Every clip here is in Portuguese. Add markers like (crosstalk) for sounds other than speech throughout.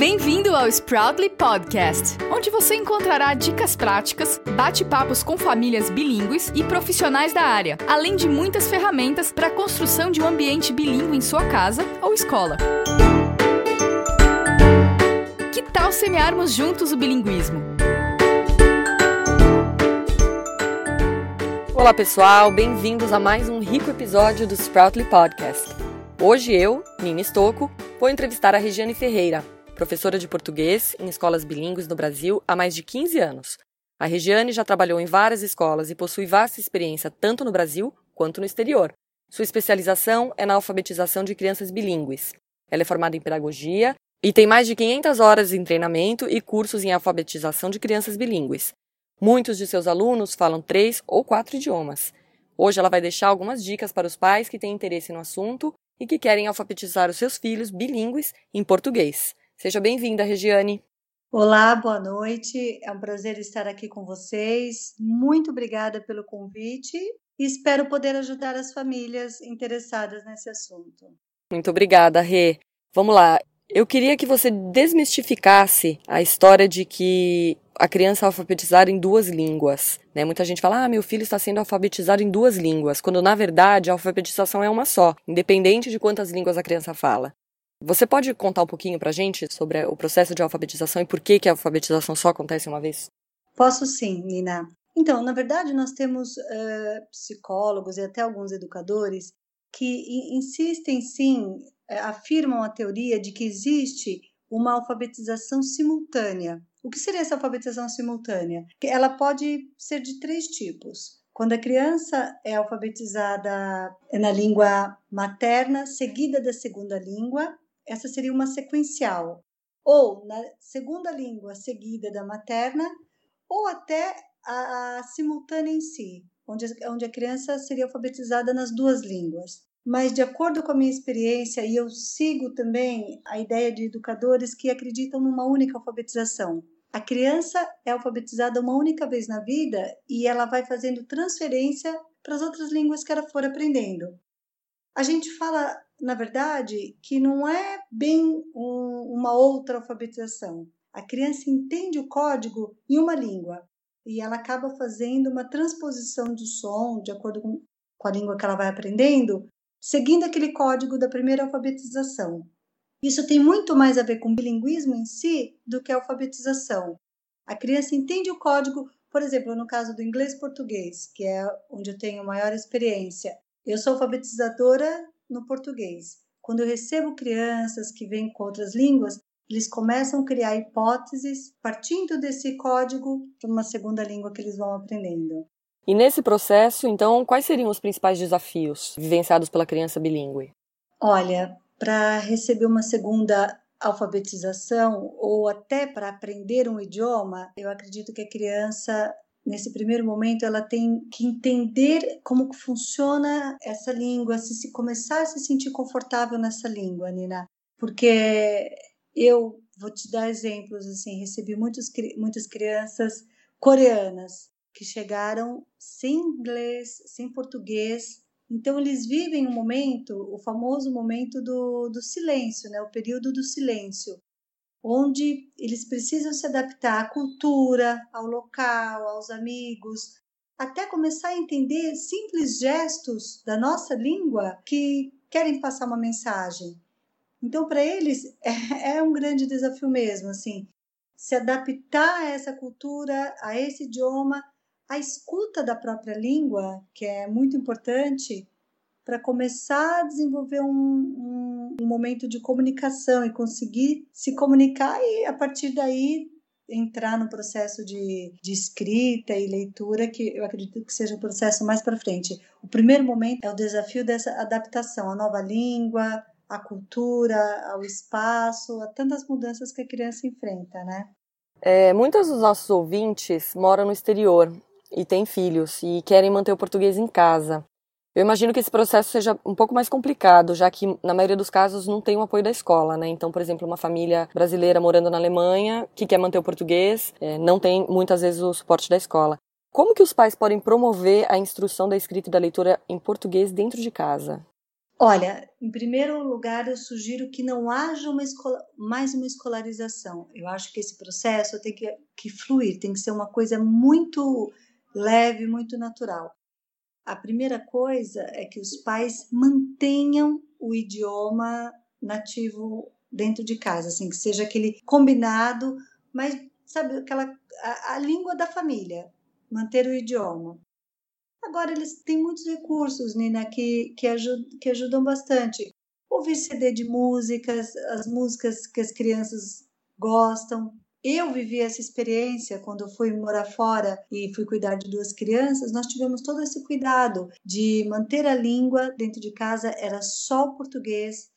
Bem-vindo ao Sproutly Podcast, onde você encontrará dicas práticas, bate-papos com famílias bilíngues e profissionais da área, além de muitas ferramentas para a construção de um ambiente bilíngue em sua casa ou escola. Que tal semearmos juntos o bilinguismo? Olá pessoal, bem-vindos a mais um rico episódio do Sproutly Podcast. Hoje eu, Nina Stocco, vou entrevistar a Regiane Ferreira, professora de português em escolas bilíngues no Brasil há mais de 15 anos. A Regiane já trabalhou em várias escolas e possui vasta experiência tanto no Brasil quanto no exterior. Sua especialização é na alfabetização de crianças bilíngues. Ela é formada em pedagogia e tem mais de 500 horas em treinamento e cursos em alfabetização de crianças bilíngues. Muitos de seus alunos falam três ou quatro idiomas. Hoje ela vai deixar algumas dicas para os pais que têm interesse no assunto e que querem alfabetizar os seus filhos bilíngues em português. Seja bem-vinda, Regiane. Olá, boa noite. É um prazer estar aqui com vocês. Muito obrigada pelo convite e espero poder ajudar as famílias interessadas nesse assunto. Muito obrigada, Rê. Vamos lá. Eu queria que você desmistificasse a história de que a criança é alfabetizada em duas línguas. Né? Muita gente fala, ah, meu filho está sendo alfabetizado em duas línguas, quando na verdade a alfabetização é uma só, independente de quantas línguas a criança fala. Você pode contar um pouquinho para a gente sobre o processo de alfabetização e por que, que a alfabetização só acontece uma vez? Posso sim, Nina. Então, na verdade, nós temos uh, psicólogos e até alguns educadores que insistem, sim, eh, afirmam a teoria de que existe uma alfabetização simultânea. O que seria essa alfabetização simultânea? Ela pode ser de três tipos. Quando a criança é alfabetizada na língua materna, seguida da segunda língua, essa seria uma sequencial, ou na segunda língua seguida da materna, ou até a, a simultânea em si, onde, onde a criança seria alfabetizada nas duas línguas. Mas, de acordo com a minha experiência, e eu sigo também a ideia de educadores que acreditam numa única alfabetização. A criança é alfabetizada uma única vez na vida e ela vai fazendo transferência para as outras línguas que ela for aprendendo. A gente fala na verdade, que não é bem um, uma outra alfabetização. A criança entende o código em uma língua e ela acaba fazendo uma transposição do som de acordo com, com a língua que ela vai aprendendo, seguindo aquele código da primeira alfabetização. Isso tem muito mais a ver com bilinguismo em si do que a alfabetização. A criança entende o código, por exemplo, no caso do inglês-português, que é onde eu tenho maior experiência. Eu sou alfabetizadora no português. Quando eu recebo crianças que vêm com outras línguas, eles começam a criar hipóteses partindo desse código para uma segunda língua que eles vão aprendendo. E nesse processo, então, quais seriam os principais desafios vivenciados pela criança bilíngue? Olha, para receber uma segunda alfabetização ou até para aprender um idioma, eu acredito que a criança nesse primeiro momento ela tem que entender como funciona essa língua, se, se começar a se sentir confortável nessa língua, Nina, porque eu vou te dar exemplos assim, recebi muitos, muitas crianças coreanas que chegaram sem inglês, sem português, então eles vivem um momento, o famoso momento do, do silêncio, né? o período do silêncio, onde eles precisam se adaptar à cultura, ao local, aos amigos, até começar a entender simples gestos da nossa língua que querem passar uma mensagem. Então, para eles (laughs) é, é, um grande desafio mesmo, assim, se adaptar a essa cultura, a esse idioma, a escuta da própria língua, que é muito importante, para começar a desenvolver um, um, um, momento de comunicação e conseguir se comunicar e a partir daí entrar no processo de, de escrita e leitura que eu acredito que seja o processo mais para frente. O primeiro momento é o desafio dessa adaptação à nova língua, à cultura, ao espaço, a tantas mudanças que a criança enfrenta, né? É, muitos dos nossos ouvintes moram no exterior e têm filhos e querem manter o português em casa. Eu imagino que esse processo seja um pouco mais complicado, já que na maioria dos casos não tem o apoio da escola, né? Então, por exemplo, uma família brasileira morando na Alemanha que quer manter o português é, não tem muitas vezes o suporte da escola. Como que os pais podem promover a instrução da escrita e da leitura em português dentro de casa? Olha, em primeiro lugar, eu sugiro que não haja uma escola, mais uma escolarização. Eu acho que esse processo tem que, que fluir, tem que ser uma coisa muito leve, muito natural. A primeira coisa é que os pais mantenham o idioma nativo dentro de casa, assim, que seja aquele combinado, mas sabe aquela a, a língua da família, manter o idioma. Agora eles têm muitos recursos, Nina, que que, ajud, que ajudam bastante. Ouvir CD de músicas, as músicas que as crianças gostam, eu vivi essa experiência quando fui morar fora e fui cuidar de duas crianças. Nós tivemos todo esse cuidado de manter a língua dentro de casa, era só o português.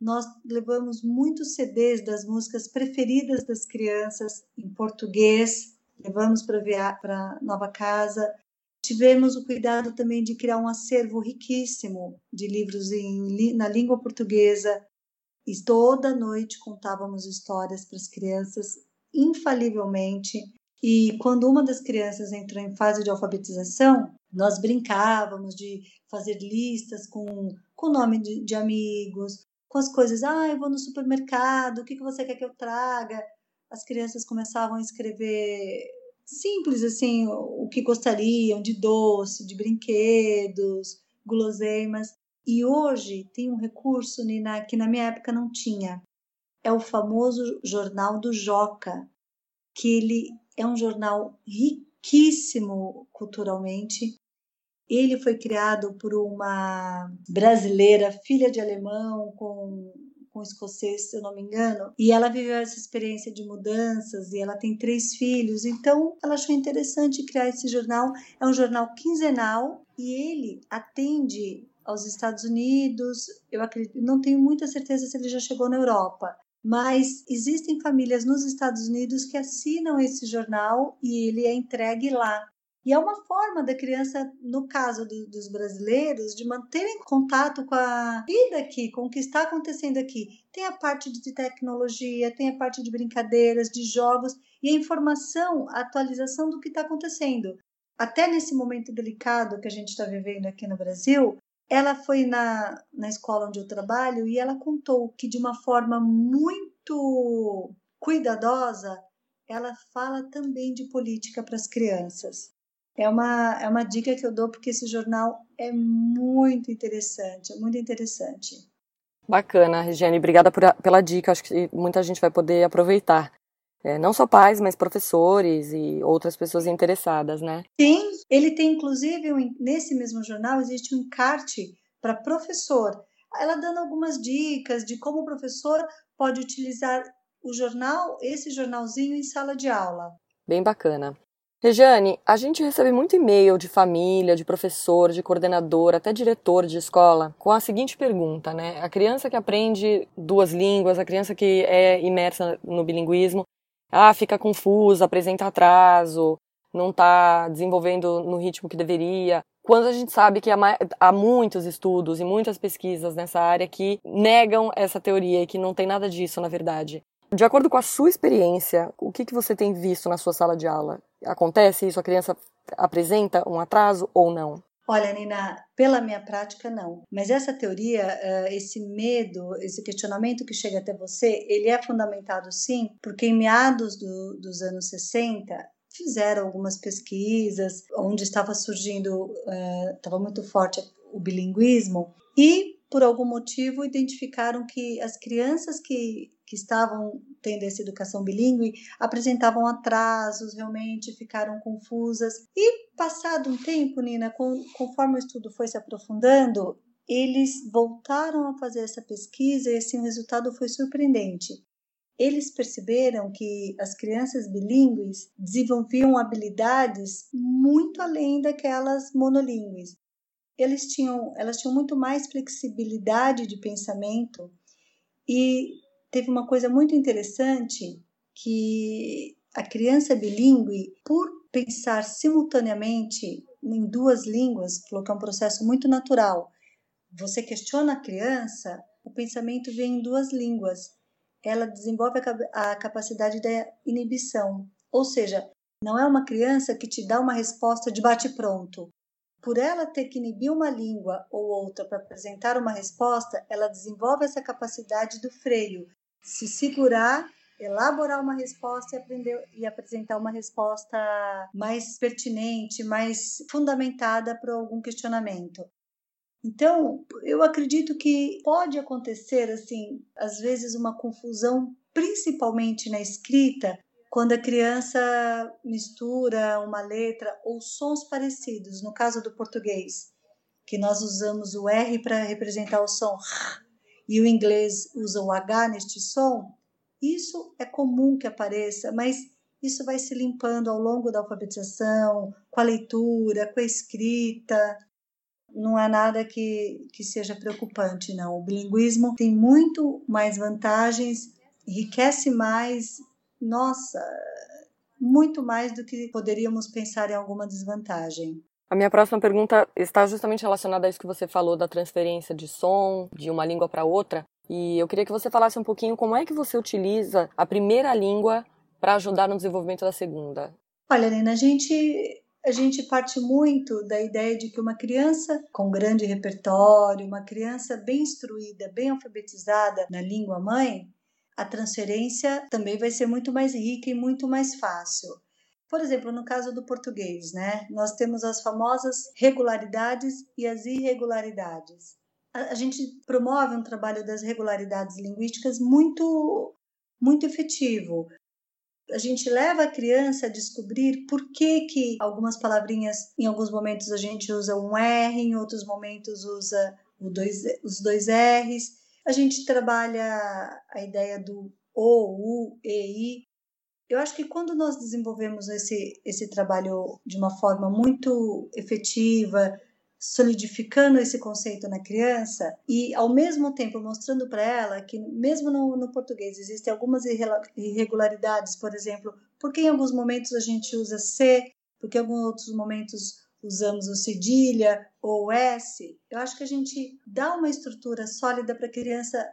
Nós levamos muitos CDs das músicas preferidas das crianças em português, levamos para nova casa. Tivemos o cuidado também de criar um acervo riquíssimo de livros em, na língua portuguesa. E toda noite contávamos histórias para as crianças infalivelmente. E quando uma das crianças entrou em fase de alfabetização, nós brincávamos de fazer listas com o nome de, de, amigos, com as coisas. Ah, eu vou no supermercado, o que, que você quer que eu traga? As crianças começavam a escrever simples assim, o que gostariam de doce, de brinquedos, guloseimas. E hoje tem um recurso, Nina, que na minha época não tinha, é o famoso jornal do Joca, que ele é um jornal riquíssimo culturalmente. Ele foi criado por uma brasileira, filha de alemão, com, com escocês, se eu não me engano, e ela viveu essa experiência de mudanças e ela tem três filhos, então ela achou interessante criar esse jornal. É um jornal quinzenal e ele atende aos Estados Unidos. Eu acredito, não tenho muita certeza se ele já chegou na Europa, mas existem famílias nos Estados Unidos que assinam esse jornal e ele é entregue lá. E é uma forma da criança, no caso do, dos brasileiros, de manterem contato com a vida aqui, com o que está acontecendo aqui. Tem a parte de tecnologia, tem a parte de brincadeiras, de jogos e a informação, a atualização do que está acontecendo. Até nesse momento delicado que a gente está vivendo aqui no Brasil, ela foi na, na escola onde eu trabalho e ela contou que, de uma forma muito cuidadosa, ela fala também de política para as crianças. É uma, é uma dica que eu dou porque esse jornal é muito interessante, é muito interessante. Bacana, Regiane, obrigada por, pela dica. Acho que muita gente vai poder aproveitar. É, não só pais, mas professores e outras pessoas interessadas, né? Sim, ele tem inclusive nesse mesmo jornal existe um encarte para professor, ela dando algumas dicas de como o professor pode utilizar o jornal, esse jornalzinho em sala de aula. Bem bacana. Regiane, a gente recebe muito e-mail de família, de professor, de coordenador, até diretor de escola, com a seguinte pergunta, né? A criança que aprende duas línguas, a criança que é imersa no bilinguismo, ah, fica confusa, apresenta atraso, não está desenvolvendo no ritmo que deveria. Quando a gente sabe que há, muitos estudos e muitas pesquisas nessa área que negam essa teoria e que não tem nada disso, na verdade. De acordo com a sua experiência, o que, que você tem visto na sua sala de aula? Acontece isso? A criança apresenta um atraso ou não? Olha, Nina, pela minha prática, não. Mas essa teoria, eh, esse medo, esse questionamento que chega até você, ele é fundamentado sim, porque em meados do, dos anos 60, fizeram algumas pesquisas onde estava surgindo, eh, estava muito forte o bilinguismo, e por algum motivo identificaram que as crianças que, que estavam tendo essa educação bilíngue apresentavam atrasos, realmente ficaram confusas. E passado um tempo, Nina, conforme o estudo foi se aprofundando, eles voltaram a fazer essa pesquisa e assim o resultado foi surpreendente. Eles perceberam que as crianças bilíngues desenvolviam habilidades muito além daquelas monolíngues. Eles tinham, elas tinham muito mais flexibilidade de pensamento e teve uma coisa muito interessante que a criança bilíngue, por pensar simultaneamente em duas línguas, falou que é um processo muito natural. Você questiona a criança, o pensamento vem em duas línguas. Ela desenvolve a capacidade da inibição, ou seja, não é uma criança que te dá uma resposta de bate-pronto. Por ela ter que inibir uma língua ou outra para apresentar uma resposta, ela desenvolve essa capacidade do freio, se segurar, elaborar uma resposta e aprender e apresentar uma resposta mais pertinente, mais fundamentada para algum questionamento. Então, eu acredito que pode acontecer assim, às vezes uma confusão, principalmente na escrita, quando a criança mistura uma letra ou sons parecidos, no caso do português, que nós usamos o R para representar o som R, e o inglês usa o H neste som, isso é comum que apareça, mas isso vai se limpando ao longo da alfabetização, com a leitura, com a escrita. Não é nada que, que seja preocupante, não. O bilinguismo tem muito mais vantagens, enriquece mais nossa, muito mais do que poderíamos pensar em alguma desvantagem. A minha próxima pergunta está justamente relacionada a isso que você falou da transferência de som de uma língua para outra. E eu queria que você falasse um pouquinho como é que você utiliza a primeira língua para ajudar no desenvolvimento da segunda. Olha, Nina, a gente a gente parte muito da ideia de que uma criança com grande repertório, uma criança bem instruída, bem alfabetizada na língua mãe, a transferência também vai ser muito mais rica e muito mais fácil. Por exemplo, no caso do português, né? Nós temos as famosas regularidades e as irregularidades. A, gente promove um trabalho das regularidades linguísticas muito muito efetivo. A gente leva a criança a descobrir por que, que algumas palavrinhas, em alguns momentos a gente usa um R, em outros momentos usa dois, os dois R's a gente trabalha a ideia do O, U, E, I. Eu acho que quando nós desenvolvemos esse, esse trabalho de uma forma muito efetiva, solidificando esse conceito na criança e, ao mesmo tempo, mostrando para ela que, mesmo no, no, português, existem algumas irregularidades, por exemplo, porque em alguns momentos a gente usa C, porque em alguns outros momentos usamos o cedilha ou S, eu acho que a gente dá uma estrutura sólida para a criança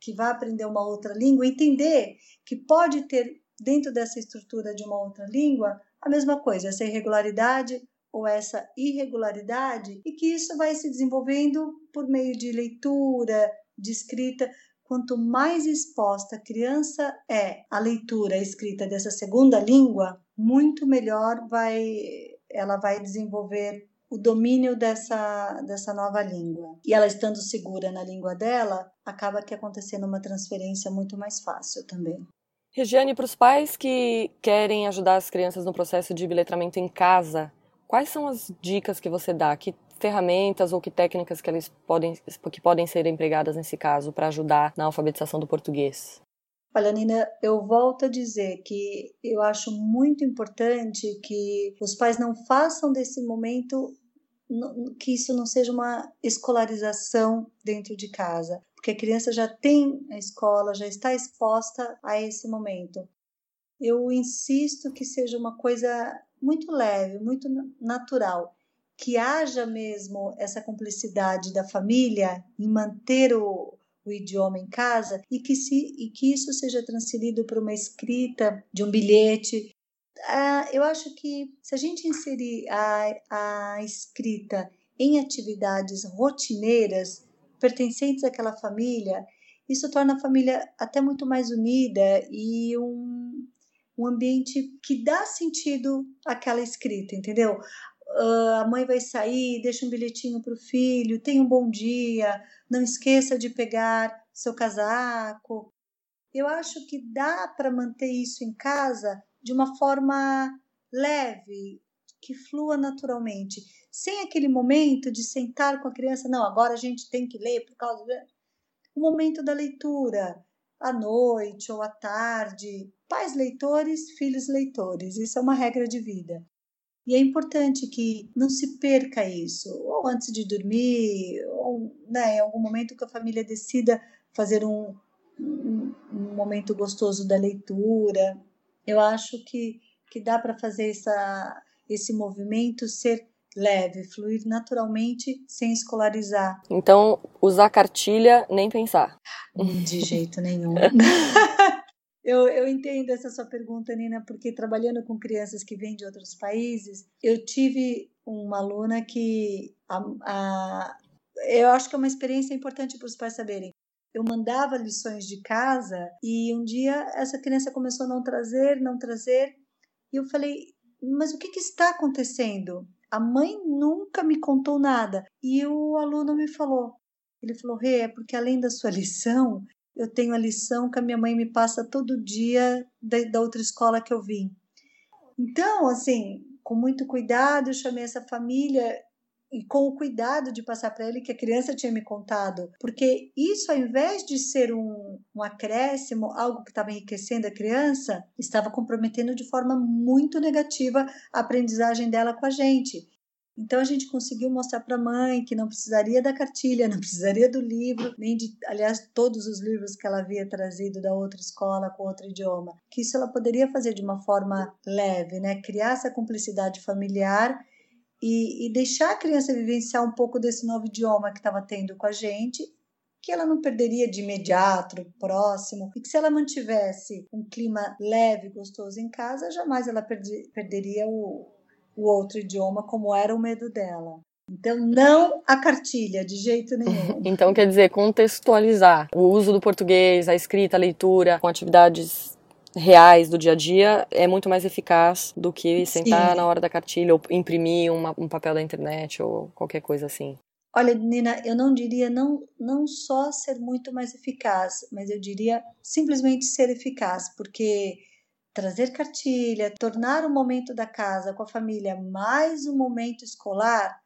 que vai aprender uma outra língua entender que pode ter dentro dessa estrutura de uma outra língua a mesma coisa, essa irregularidade ou essa irregularidade e que isso vai se desenvolvendo por meio de leitura, de escrita. Quanto mais exposta a criança é à leitura, à escrita dessa segunda língua, muito melhor vai ela vai desenvolver o domínio dessa, dessa nova língua. E ela estando segura na língua dela, acaba que acontecendo uma transferência muito mais fácil também. Regiane, para os pais que querem ajudar as crianças no processo de biletramento em casa, quais são as dicas que você dá? Que ferramentas ou que técnicas que eles podem que podem ser empregadas nesse caso para ajudar na alfabetização do português? Olha, Nina, eu volto a dizer que eu acho muito importante que os pais não façam desse momento que isso não seja uma escolarização dentro de casa, porque a criança já tem a escola, já está exposta a esse momento. Eu insisto que seja uma coisa muito leve, muito natural, que haja mesmo essa cumplicidade da família em manter o, o idioma em casa e que, se, e que isso seja transferido para uma escrita de um bilhete. Ah, eu acho que se a gente inserir a, a escrita em atividades rotineiras pertencentes àquela família, isso torna a família até muito mais unida e um, um ambiente que dá sentido àquela escrita, entendeu? Uh, a mãe vai sair, deixa um bilhetinho para o filho, tenha um bom dia, não esqueça de pegar seu casaco. Eu acho que dá para manter isso em casa de uma forma leve, que flua naturalmente, sem aquele momento de sentar com a criança, não, agora a gente tem que ler por causa do o momento da leitura, à noite ou à tarde, pais leitores, filhos leitores, isso é uma regra de vida. E é importante que não se perca isso, ou antes de dormir, ou né, em algum momento que a família decida fazer um, um, um momento gostoso da leitura. Eu acho que, que dá para fazer essa, esse movimento ser leve, fluir naturalmente, sem escolarizar. Então, usar cartilha, nem pensar. De jeito nenhum. (laughs) Eu, eu entendo essa sua pergunta, Nina, porque trabalhando com crianças que vêm de outros países, eu tive uma aluna que a, a, eu acho que é uma experiência importante para os pais saberem. Eu mandava lições de casa e um dia essa criança começou a não trazer, não trazer, e eu falei: Mas o que, que está acontecendo? A mãe nunca me contou nada. E o aluno me falou: Ele falou, Rê, é porque além da sua lição, eu tenho a lição que a minha mãe me passa todo dia da, da outra escola que eu vim. Então, assim, com muito cuidado, eu chamei essa família e com o cuidado de passar para ele que a criança tinha me contado, porque isso, ao invés de ser um, um acréscimo, algo que estava enriquecendo a criança, estava comprometendo de forma muito negativa a aprendizagem dela com a gente. Então a gente conseguiu mostrar para a mãe que não precisaria da cartilha, (laughs) não precisaria do livro, nem de, aliás, todos os livros que ela havia trazido da outra escola com outro idioma. Que isso ela poderia fazer de uma forma leve, né? Criar essa cumplicidade familiar e, e deixar a criança vivenciar um pouco desse novo idioma que estava tendo com a gente que ela não perderia de imediato, próximo, e que se ela mantivesse um clima leve, gostoso em casa, jamais ela perdi, perderia o, o outro idioma, como era o medo dela. Então, não a cartilha, de jeito nenhum. (laughs) então, quer dizer, contextualizar o uso do português, a escrita, a leitura, com atividades reais do dia a dia é muito mais eficaz do que sentar Sim. na hora da cartilha ou imprimir uma, um papel da internet ou qualquer coisa assim. Olha, Nina, eu não diria não, não só ser muito mais eficaz, mas eu diria simplesmente ser eficaz, porque trazer cartilha, tornar o momento da casa com a família mais um momento escolar,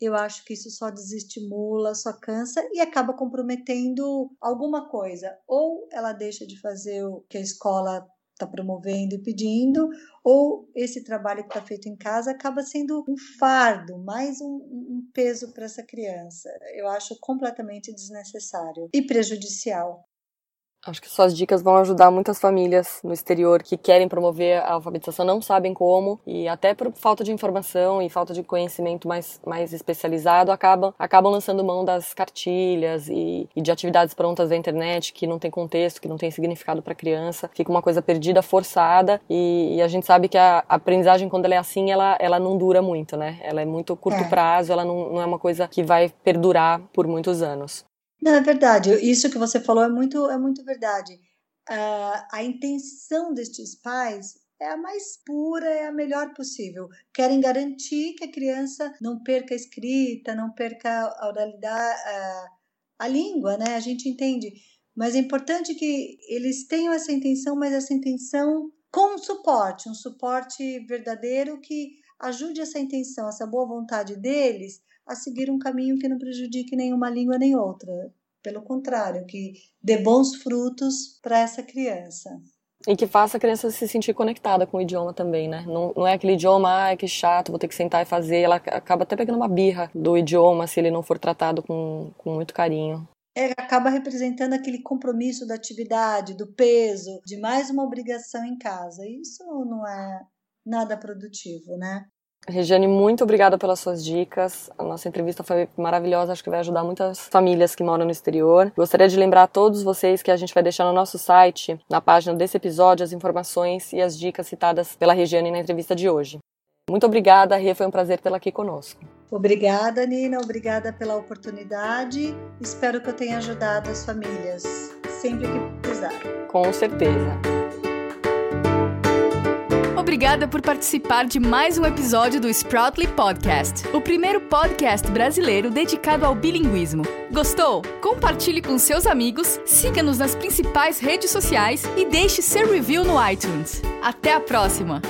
eu acho que isso só desestimula, só cansa e acaba comprometendo alguma coisa. Ou ela deixa de fazer o que a escola está promovendo e pedindo, ou esse trabalho que está feito em casa acaba sendo um fardo, mais um, um peso para essa criança. Eu acho completamente desnecessário e prejudicial. Acho que suas dicas vão ajudar muitas famílias no exterior que querem promover a alfabetização, não sabem como, e até por falta de informação e falta de conhecimento mais, mais especializado, acabam, acabam lançando mão das cartilhas e, e de atividades prontas da internet que não tem contexto, que não tem significado para a criança. Fica uma coisa perdida, forçada, e, e, a gente sabe que a aprendizagem, quando ela é assim, ela, ela não dura muito, né? Ela é muito curto é. prazo, ela não, não é uma coisa que vai perdurar por muitos anos. Não, é verdade. Isso que você falou é muito, é muito verdade. Uh, a intenção destes pais é a mais pura, é a melhor possível. Querem garantir que a criança não perca a escrita, não perca a oralidade, a, a língua, né? A gente entende. Mas é importante que eles tenham essa intenção, mas essa intenção com suporte, um suporte verdadeiro que ajude essa intenção, essa boa vontade deles a seguir um caminho que não prejudique nenhuma língua nem outra. Pelo contrário, que dê bons frutos para essa criança. E que faça a criança se sentir conectada com o idioma também, né? Não, não é aquele idioma, ah, que chato, vou ter que sentar e fazer. Ela acaba até pegando uma birra do idioma se ele não for tratado com, com muito carinho. É, acaba representando aquele compromisso da atividade, do peso, de mais uma obrigação em casa. Isso não é nada produtivo, né? Regiane, muito obrigada pelas suas dicas. A nossa entrevista foi maravilhosa, acho que vai ajudar muitas famílias que moram no exterior. Gostaria de lembrar a todos vocês que a gente vai deixar no nosso site, na página desse episódio, as informações e as dicas citadas pela Regiane na entrevista de hoje. Muito obrigada, Rê, foi um prazer tê-la aqui conosco. Obrigada, Nina, obrigada pela oportunidade. Espero que eu tenha ajudado as famílias sempre que precisar. Com certeza. Obrigada por participar de mais um episódio do Sproutly Podcast, o primeiro podcast brasileiro dedicado ao bilinguismo. Gostou? Compartilhe com seus amigos, siga-nos nas principais redes sociais e deixe seu review no iTunes. Até a próxima!